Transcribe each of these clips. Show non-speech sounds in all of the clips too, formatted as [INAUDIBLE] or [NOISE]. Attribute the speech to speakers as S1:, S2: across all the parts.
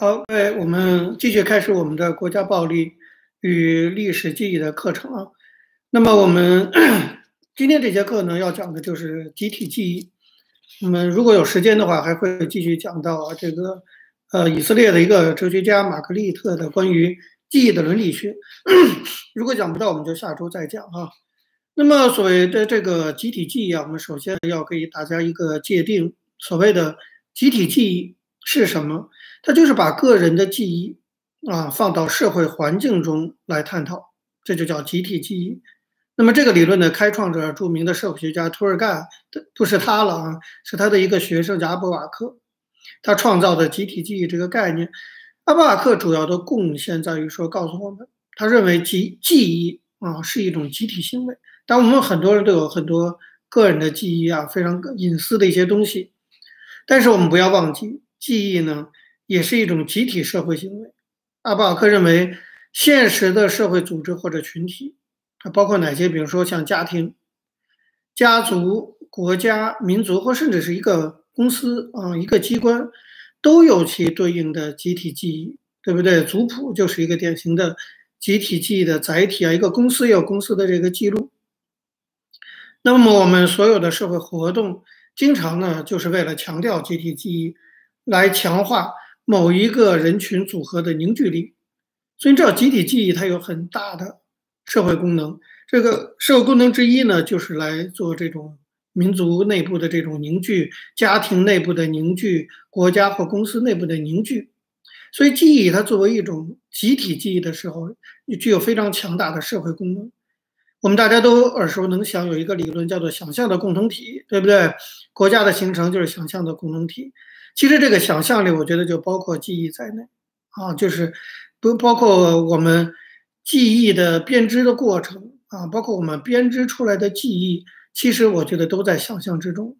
S1: 好，哎，我们继续开始我们的国家暴力与历史记忆的课程啊。那么我们 [CLEARS THROAT] 今天这节课呢，要讲的就是集体记忆。我们如果有时间的话，还会继续讲到这个呃以色列的一个哲学家玛格丽特的关于记忆的伦理学。[CLEARS THROAT] 如果讲不到，我们就下周再讲啊。那么所谓的这个集体记忆啊，我们首先要给大家一个界定，所谓的集体记忆是什么？它就是把个人的记忆啊放到社会环境中来探讨，这就叫集体记忆。那么这个理论的开创者，著名的社会学家图尔干，不是他了啊，是他的一个学生叫阿布瓦克，他创造的集体记忆这个概念。阿布瓦克主要的贡献在于说，告诉我们，他认为集记忆啊是一种集体行为。但我们很多人都有很多个人的记忆啊，非常隐私的一些东西，但是我们不要忘记，记忆呢。也是一种集体社会行为。阿巴尔克认为，现实的社会组织或者群体，它包括哪些？比如说像家庭、家族、国家、民族，或甚至是一个公司啊，一个机关，都有其对应的集体记忆，对不对？族谱就是一个典型的集体记忆的载体啊。一个公司有公司的这个记录。那么我们所有的社会活动，经常呢，就是为了强调集体记忆，来强化。某一个人群组合的凝聚力，所以你知道集体记忆它有很大的社会功能。这个社会功能之一呢，就是来做这种民族内部的这种凝聚、家庭内部的凝聚、国家或公司内部的凝聚。所以记忆它作为一种集体记忆的时候，具有非常强大的社会功能。我们大家都耳熟能详，有一个理论叫做想象的共同体，对不对？国家的形成就是想象的共同体。其实这个想象力，我觉得就包括记忆在内，啊，就是不包括我们记忆的编织的过程啊，包括我们编织出来的记忆，其实我觉得都在想象之中。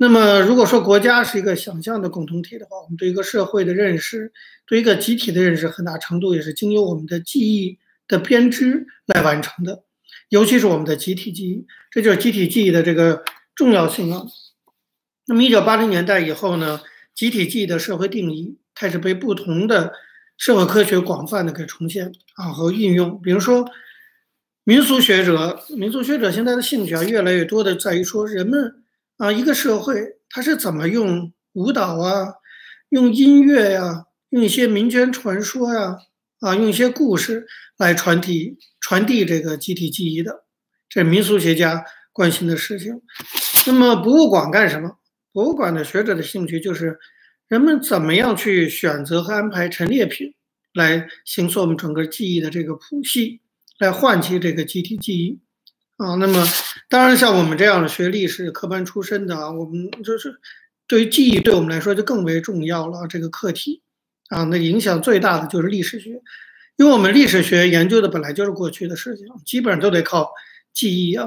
S1: 那么，如果说国家是一个想象的共同体的话，我们对一个社会的认识，对一个集体的认识，很大程度也是经由我们的记忆的编织来完成的，尤其是我们的集体记忆，这就是集体记忆的这个重要性啊。那么，一九八零年代以后呢，集体记忆的社会定义开始被不同的社会科学广泛的给重现啊和运用。比如说，民俗学者，民俗学者现在的兴趣啊，越来越多的在于说，人们啊，一个社会它是怎么用舞蹈啊，用音乐呀，用一些民间传说呀，啊，用一些故事来传递传递这个集体记忆的，这是民俗学家关心的事情。那么，博物馆干什么？博物馆的学者的兴趣就是人们怎么样去选择和安排陈列品，来形塑我们整个记忆的这个谱系，来唤起这个集体记忆啊。那么，当然像我们这样的学历史科班出身的啊，我们就是对于记忆对我们来说就更为重要了。这个课题啊，那影响最大的就是历史学，因为我们历史学研究的本来就是过去的事情，基本上都得靠记忆啊。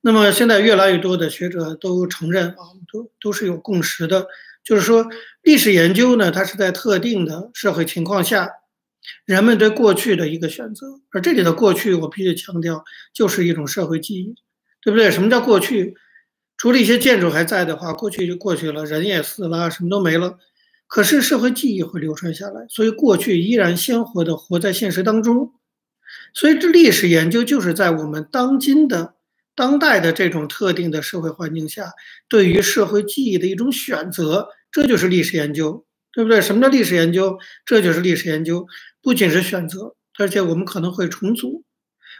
S1: 那么现在越来越多的学者都承认啊，都都是有共识的，就是说历史研究呢，它是在特定的社会情况下，人们对过去的一个选择。而这里的过去，我必须强调，就是一种社会记忆，对不对？什么叫过去？除了一些建筑还在的话，过去就过去了，人也死了，什么都没了。可是社会记忆会流传下来，所以过去依然鲜活的活在现实当中。所以这历史研究就是在我们当今的。当代的这种特定的社会环境下，对于社会记忆的一种选择，这就是历史研究，对不对？什么叫历史研究？这就是历史研究，不仅是选择，而且我们可能会重组，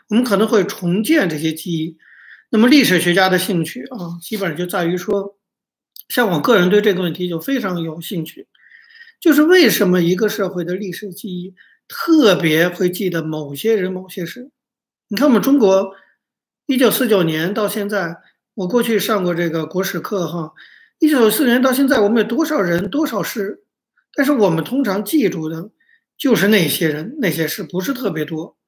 S1: 我们可能会重建这些记忆。那么历史学家的兴趣啊，基本上就在于说，像我个人对这个问题就非常有兴趣，就是为什么一个社会的历史记忆特别会记得某些人、某些事？你看我们中国。一九四九年到现在，我过去上过这个国史课哈。一九四年到现在，我们有多少人、多少事？但是我们通常记住的，就是那些人、那些事，不是特别多。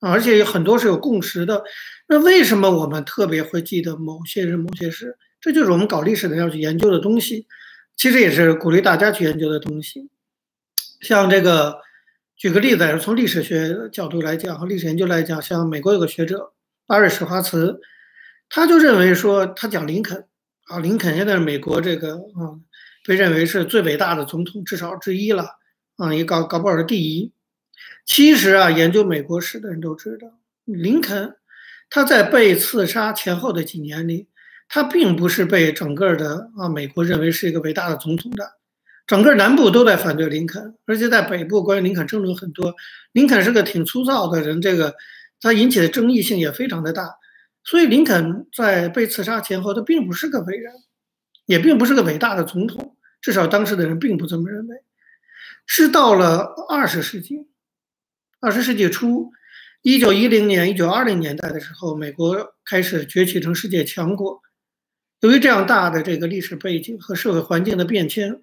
S1: 而且有很多是有共识的。那为什么我们特别会记得某些人、某些事？这就是我们搞历史的要去研究的东西。其实也是鼓励大家去研究的东西。像这个，举个例子，从历史学角度来讲和历史研究来讲，像美国有个学者。巴瑞史华茨，他就认为说，他讲林肯啊，林肯现在是美国这个啊，被认为是最伟大的总统至少之一了啊，也搞搞不好是第一。其实啊，研究美国史的人都知道，林肯他在被刺杀前后的几年里，他并不是被整个的啊美国认为是一个伟大的总统的，整个南部都在反对林肯，而且在北部关于林肯争论很多。林肯是个挺粗糙的人，这个他引起的争议性也非常的大。所以林肯在被刺杀前后，他并不是个伟人，也并不是个伟大的总统，至少当时的人并不这么认为。是到了二十世纪。二十世纪初，一九一零年、一九二零年代的时候，美国开始崛起成世界强国。由于这样大的这个历史背景和社会环境的变迁，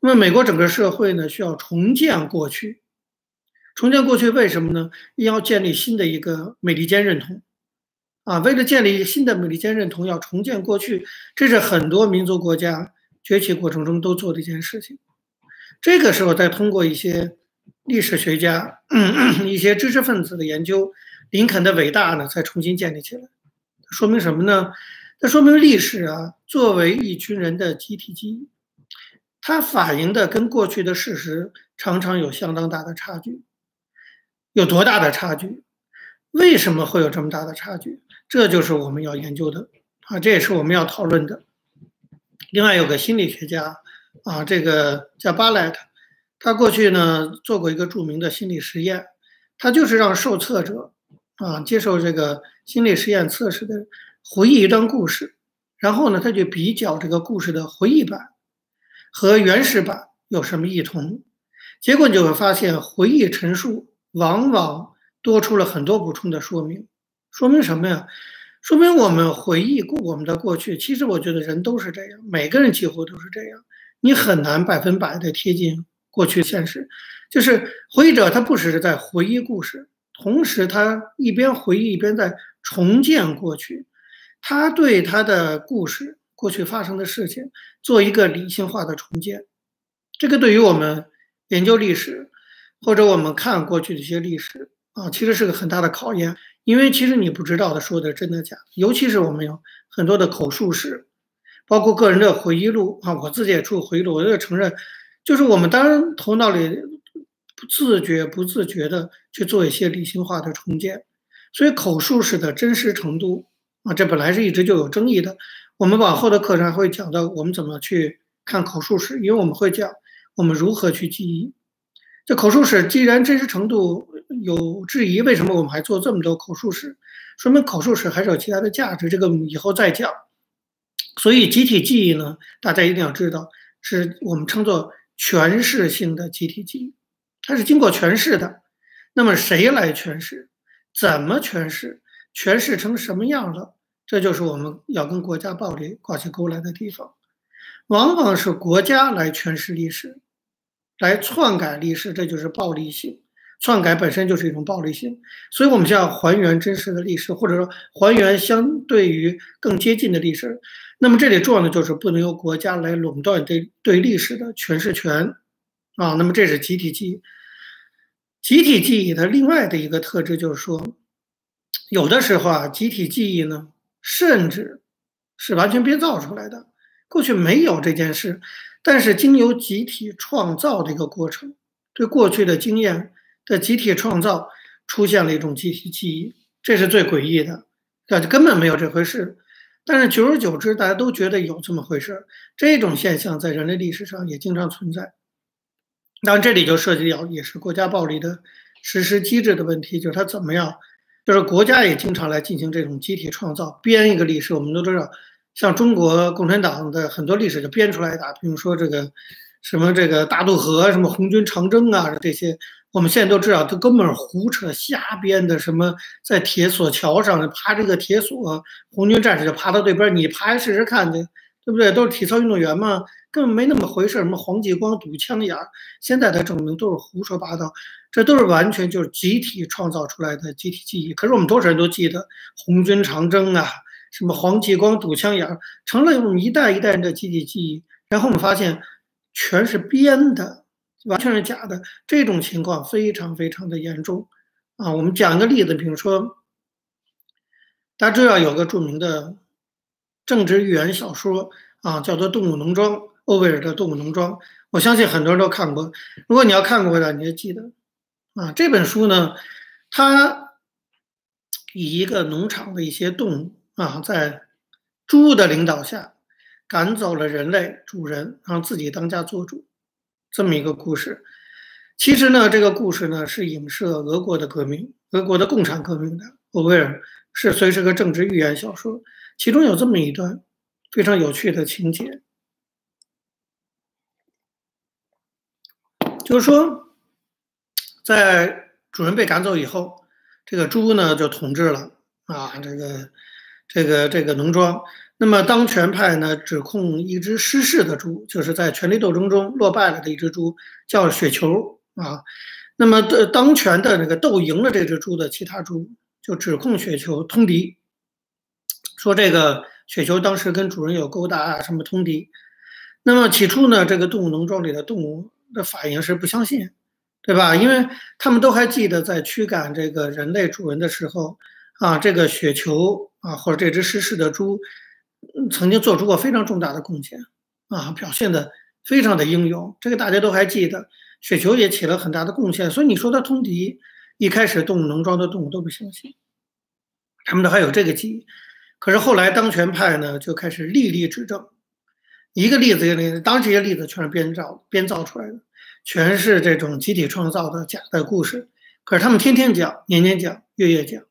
S1: 那么美国整个社会呢需要重建过去。重建过去为什么呢？要建立新的一个美利坚认同啊！为了建立新的美利坚认同，要重建过去，这是很多民族国家崛起过程中都做的一件事情。这个时候，再通过一些。历史学家、[CLEARS THROAT] 一些知识分子的研究，林肯的伟大呢，才重新建立起来。说明什么呢？它说明历史啊，作为一群人的集体记忆，它反映的跟过去的事实常常有相当大的差距。有多大的差距？为什么会有这么大的差距？这就是我们要研究的啊，这也是我们要讨论的。另外，有个心理学家啊，这个叫巴莱特。他过去呢做过一个著名的心理实验，他就是让受测者啊接受这个心理实验测试的回忆一段故事，然后呢他就比较这个故事的回忆版和原始版有什么异同，结果你就会发现回忆陈述往往多出了很多补充的说明，说明什么呀？说明我们回忆过我们的过去，其实我觉得人都是这样，每个人几乎都是这样，你很难百分百的贴近。过去现实，就是回忆者，他不只是在回忆故事，同时他一边回忆一边在重建过去，他对他的故事过去发生的事情做一个理性化的重建。这个对于我们研究历史，或者我们看过去的一些历史啊，其实是个很大的考验，因为其实你不知道他说的真的假，尤其是我们有很多的口述史，包括个人的回忆录啊，我自己也出回忆录，我也承认。就是我们当然头脑里不自觉、不自觉的去做一些理性化的重建，所以口述史的真实程度啊，这本来是一直就有争议的。我们往后的课程还会讲到我们怎么去看口述史，因为我们会讲我们如何去记忆。这口述史既然真实程度有质疑，为什么我们还做这么多口述史？说明口述史还是有其他的价值。这个以后再讲。所以集体记忆呢，大家一定要知道，是我们称作。诠释性的集体记忆，它是经过诠释的。那么谁来诠释？怎么诠释？诠释成什么样了？这就是我们要跟国家暴力挂起钩来的地方。往往是国家来诠释历史，来篡改历史，这就是暴力性。篡改本身就是一种暴力性，所以我们就要还原真实的历史，或者说还原相对于更接近的历史。那么这里重要的就是不能由国家来垄断对对历史的诠释权啊。那么这是集体记忆，集体记忆的另外的一个特质就是说，有的时候啊，集体记忆呢，甚至是完全编造出来的，过去没有这件事，但是经由集体创造的一个过程，对过去的经验。的集体创造出现了一种集体记忆，这是最诡异的，那就根本没有这回事。但是久而久之，大家都觉得有这么回事。这种现象在人类历史上也经常存在。当然，这里就涉及到也是国家暴力的实施机制的问题，就是它怎么样，就是国家也经常来进行这种集体创造，编一个历史。我们都知道，像中国共产党的很多历史就编出来的，比如说这个什么这个大渡河、什么红军长征啊这些。我们现在都知道，他根本胡扯瞎编的。什么在铁索桥上爬这个铁索，红军战士就爬到对边，你爬试试看去，对不对？都是体操运动员嘛，根本没那么回事。什么黄继光堵枪眼，现在才证明都是胡说八道，这都是完全就是集体创造出来的集体记忆。可是我们多少人都记得红军长征啊，什么黄继光堵枪眼，成了我们一代一代人的集体记忆。然后我们发现，全是编的。完全是假的，这种情况非常非常的严重啊！我们讲一个例子，比如说，大家知道有个著名的政治寓言小说啊，叫做《动物农庄》欧威尔的《动物农庄》，我相信很多人都看过。如果你要看过的，你就记得啊，这本书呢，它以一个农场的一些动物啊，在猪的领导下赶走了人类主人，让自己当家做主，这么一个故事。其实呢，这个故事呢是影射俄国的革命，俄国的共产革命的。欧威尔是虽是个政治寓言小说，其中有这么一段非常有趣的情节。就是说，在主人被赶走以后，这个猪呢就统治了啊，这个这个这个农庄。那么当权派呢指控一只失势的猪，就是在权力斗争中落败了的一只猪，叫雪球啊。那么的当权的那个斗赢了这只猪的其他猪，就指控雪球通敌，说这个雪球当时跟主人有勾搭啊，什么通敌。那么起初呢，这个动物农庄里的动物。的反应是不相信，对吧？因为他们都还记得在驱赶这个人类主人的时候，啊，这个雪球啊，或者这只失势的猪，曾经做出过非常重大的贡献，啊，表现的非常的英勇。这个大家都还记得，雪球也起了很大的贡献。所以你说他通敌，一开始动物农庄的动物都不相信，他们都还有这个记忆。可是后来当权派呢，就开始例例指证。一个例子一个例子，当这些例子全是编造编造出来的，全是这种集体创造的假的故事。可是他们天天讲，年年讲，月月讲，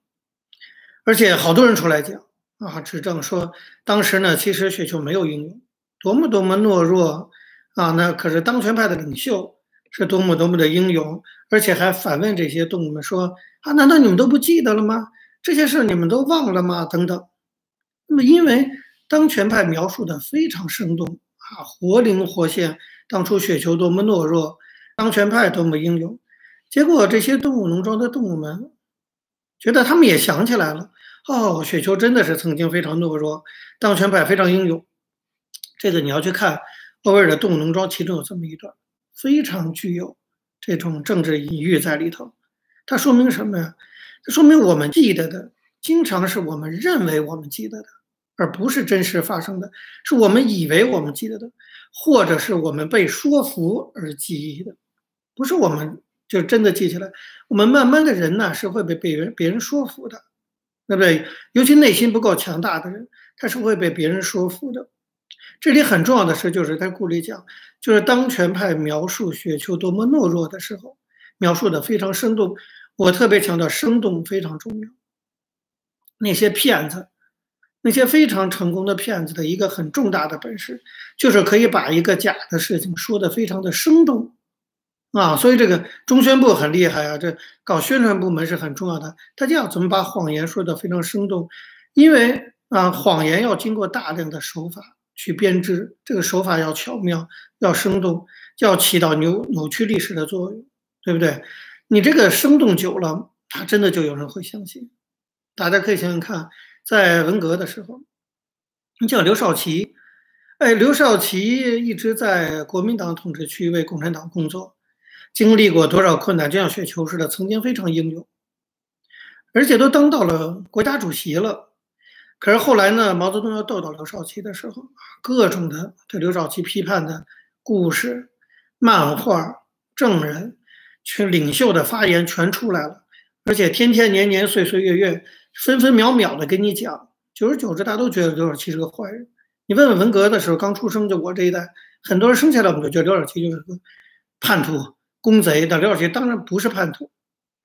S1: 而且好多人出来讲啊，指证说当时呢，其实雪球没有英勇，多么多么懦弱啊！那可是当权派的领袖是多么多么的英勇，而且还反问这些动物们说啊，难道你们都不记得了吗？这些事你们都忘了吗？等等。那么因为。当权派描述的非常生动啊，活灵活现。当初雪球多么懦弱，当权派多么英勇。结果这些动物农庄的动物们觉得他们也想起来了。哦，雪球真的是曾经非常懦弱，当权派非常英勇。这个你要去看欧威尔的《动物农庄》，其中有这么一段，非常具有这种政治隐喻在里头。它说明什么呀？它说明我们记得的，经常是我们认为我们记得的。而不是真实发生的，是我们以为我们记得的，或者是我们被说服而记忆的，不是我们就真的记起来。我们慢慢的人呢，是会被别人别人说服的，对不对？尤其内心不够强大的人，他是会被别人说服的。这里很重要的是，就是在故里讲，就是当权派描述雪球多么懦弱的时候，描述的非常生动。我特别强调，生动非常重要。那些骗子。那些非常成功的骗子的一个很重大的本事，就是可以把一个假的事情说得非常的生动，啊，所以这个中宣部很厉害啊，这搞宣传部门是很重要的，他就要怎么把谎言说得非常生动，因为啊，谎言要经过大量的手法去编织，这个手法要巧妙，要生动，要起到扭扭曲历史的作用，对不对？你这个生动久了，他真的就有人会相信，大家可以想想看。在文革的时候，你叫刘少奇，哎，刘少奇一直在国民党统治区为共产党工作，经历过多少困难，就像雪球似的，曾经非常英勇，而且都当到了国家主席了。可是后来呢，毛泽东要斗倒刘少奇的时候，各种的对刘少奇批判的故事、漫画、证人、去领袖的发言全出来了，而且天天年年岁岁月月。分分秒秒的跟你讲，久而久之，大家都觉得刘少奇是个坏人。你问问文革的时候刚出生，就我这一代，很多人生下来我们就觉得刘少奇就是个叛徒、公贼。的刘少奇当然不是叛徒，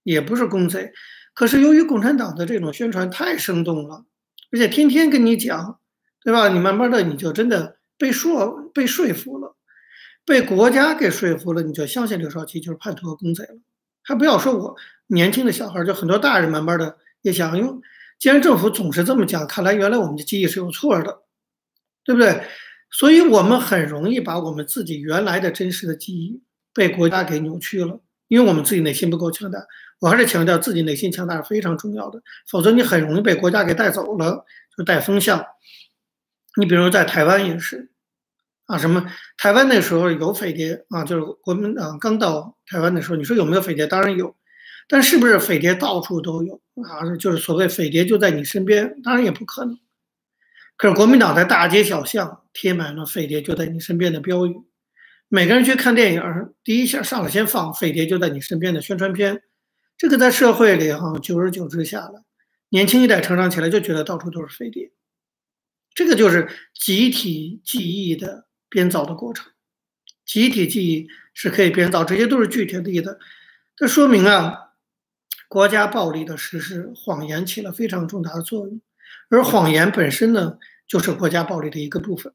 S1: 也不是公贼。可是由于共产党的这种宣传太生动了，而且天天跟你讲，对吧？你慢慢的你就真的被说被说服了，被国家给说服了，你就相信刘少奇就是叛徒和公贼了。还不要说我年轻的小孩，就很多大人慢慢的。也想用，既然政府总是这么讲，看来原来我们的记忆是有错的，对不对？所以我们很容易把我们自己原来的真实的记忆被国家给扭曲了，因为我们自己内心不够强大。我还是强调自己内心强大是非常重要的，否则你很容易被国家给带走了，就带风向。你比如在台湾也是，啊，什么台湾那时候有匪谍啊，就是国民党刚到台湾的时候，你说有没有匪谍？当然有。但是不是匪谍到处都有啊？就是所谓匪谍就在你身边，当然也不可能。可是国民党在大街小巷贴满了“匪谍就在你身边”的标语，每个人去看电影，第一下上来先放“飞碟就在你身边”的宣传片。这个在社会里哈，久而久之下来，年轻一代成长起来就觉得到处都是飞碟。这个就是集体记忆的编造的过程。集体记忆是可以编造，这些都是具体例子。这说明啊，国家暴力的实施，谎言起了非常重大的作用，而谎言本身呢。就是国家暴力的一个部分，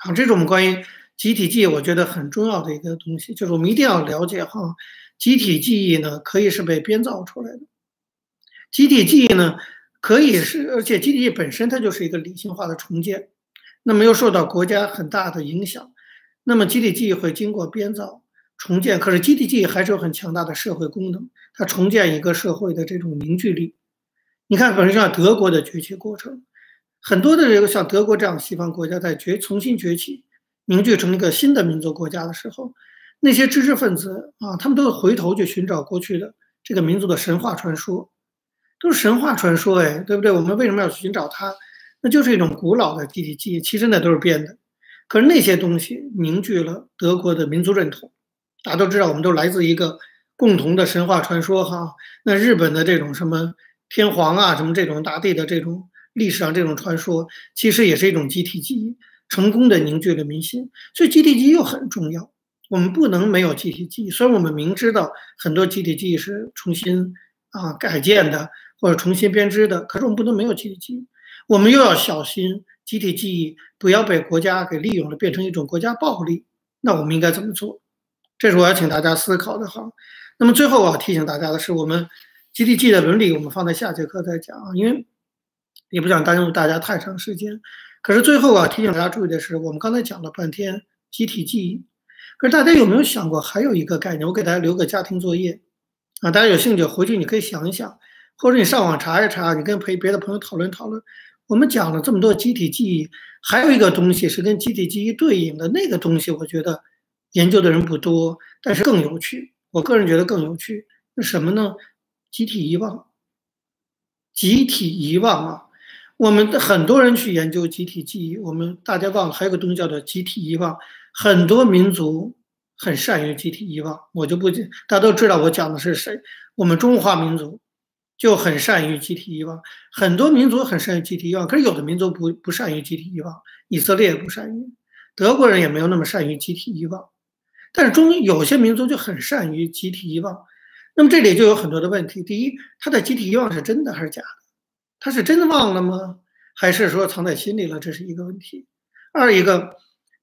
S1: 好，这是我们关于集体记忆，我觉得很重要的一个东西，就是我们一定要了解哈，集体记忆呢可以是被编造出来的，集体记忆呢可以是，而且集体记忆本身它就是一个理性化的重建，那么又受到国家很大的影响，那么集体记忆会经过编造重建，可是集体记忆还是有很强大的社会功能，它重建一个社会的这种凝聚力，你看，本身像德国的崛起过程。很多的这个像德国这样西方国家在崛重新崛起，凝聚成一个新的民族国家的时候，那些知识分子啊，他们都会回头去寻找过去的这个民族的神话传说，都是神话传说哎，对不对？我们为什么要寻找它？那就是一种古老的集体记忆，其实那都是编的。可是那些东西凝聚了德国的民族认同，大家都知道，我们都来自一个共同的神话传说哈。那日本的这种什么天皇啊，什么这种大地的这种。历史上这种传说其实也是一种集体记忆，成功的凝聚了民心，所以集体记忆又很重要。我们不能没有集体记忆，虽然我们明知道很多集体记忆是重新啊改建的或者重新编织的，可是我们不能没有集体记忆。我们又要小心集体记忆不要被国家给利用了，变成一种国家暴力。那我们应该怎么做？这是我要请大家思考的哈。那么最后我要提醒大家的是，我们集体记忆的伦理，我们放在下节课再讲啊，因为。也不想耽误大家太长时间，可是最后啊，提醒大家注意的是，我们刚才讲了半天集体记忆，可是大家有没有想过还有一个概念？我给大家留个家庭作业啊，大家有兴趣回去你可以想一想，或者你上网查一查，你跟陪别的朋友讨论讨论。我们讲了这么多集体记忆，还有一个东西是跟集体记忆对应的那个东西，我觉得研究的人不多，但是更有趣。我个人觉得更有趣，那什么呢？集体遗忘，集体遗忘啊。我们的很多人去研究集体记忆，我们大家忘了还有个东西叫做集体遗忘。很多民族很善于集体遗忘，我就不，大家都知道我讲的是谁。我们中华民族就很善于集体遗忘，很多民族很善于集体遗忘，可是有的民族不不善于集体遗忘。以色列也不善于，德国人也没有那么善于集体遗忘，但是中有些民族就很善于集体遗忘。那么这里就有很多的问题：第一，他的集体遗忘是真的还是假的？他是真的忘了吗？还是说藏在心里了？这是一个问题。二一个，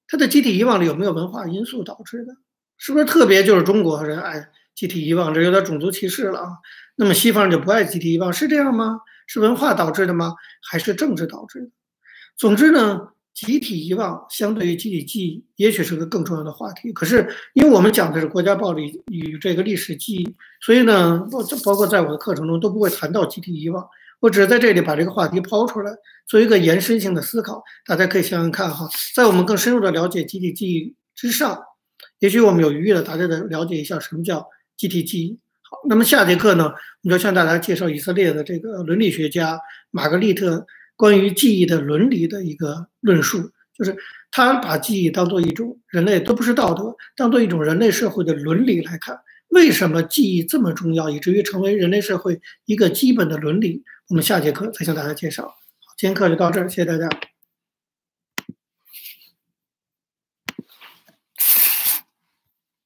S1: 他的集体遗忘里有没有文化因素导致的？是不是特别就是中国人爱集体遗忘，这有点种族歧视了啊？那么西方人就不爱集体遗忘，是这样吗？是文化导致的吗？还是政治导致的？总之呢，集体遗忘相对于集体记忆，也许是个更重要的话题。可是因为我们讲的是国家暴力与这个历史记忆，所以呢，包包括在我的课程中都不会谈到集体遗忘。我只是在这里把这个话题抛出来，做一个延伸性的思考。大家可以想想看哈，在我们更深入的了解集体记忆之上，也许我们有余裕的，大家的了解一下什么叫集体记忆。好，那么下节课呢，我们就向大家介绍以色列的这个伦理学家玛格丽特关于记忆的伦理的一个论述，就是他把记忆当做一种人类都不是道德，当做一种人类社会的伦理来看。为什么记忆这么重要，以至于成为人类社会一个基本的伦理？我们下节课再向大家介绍。今天课就到这儿，谢谢大家。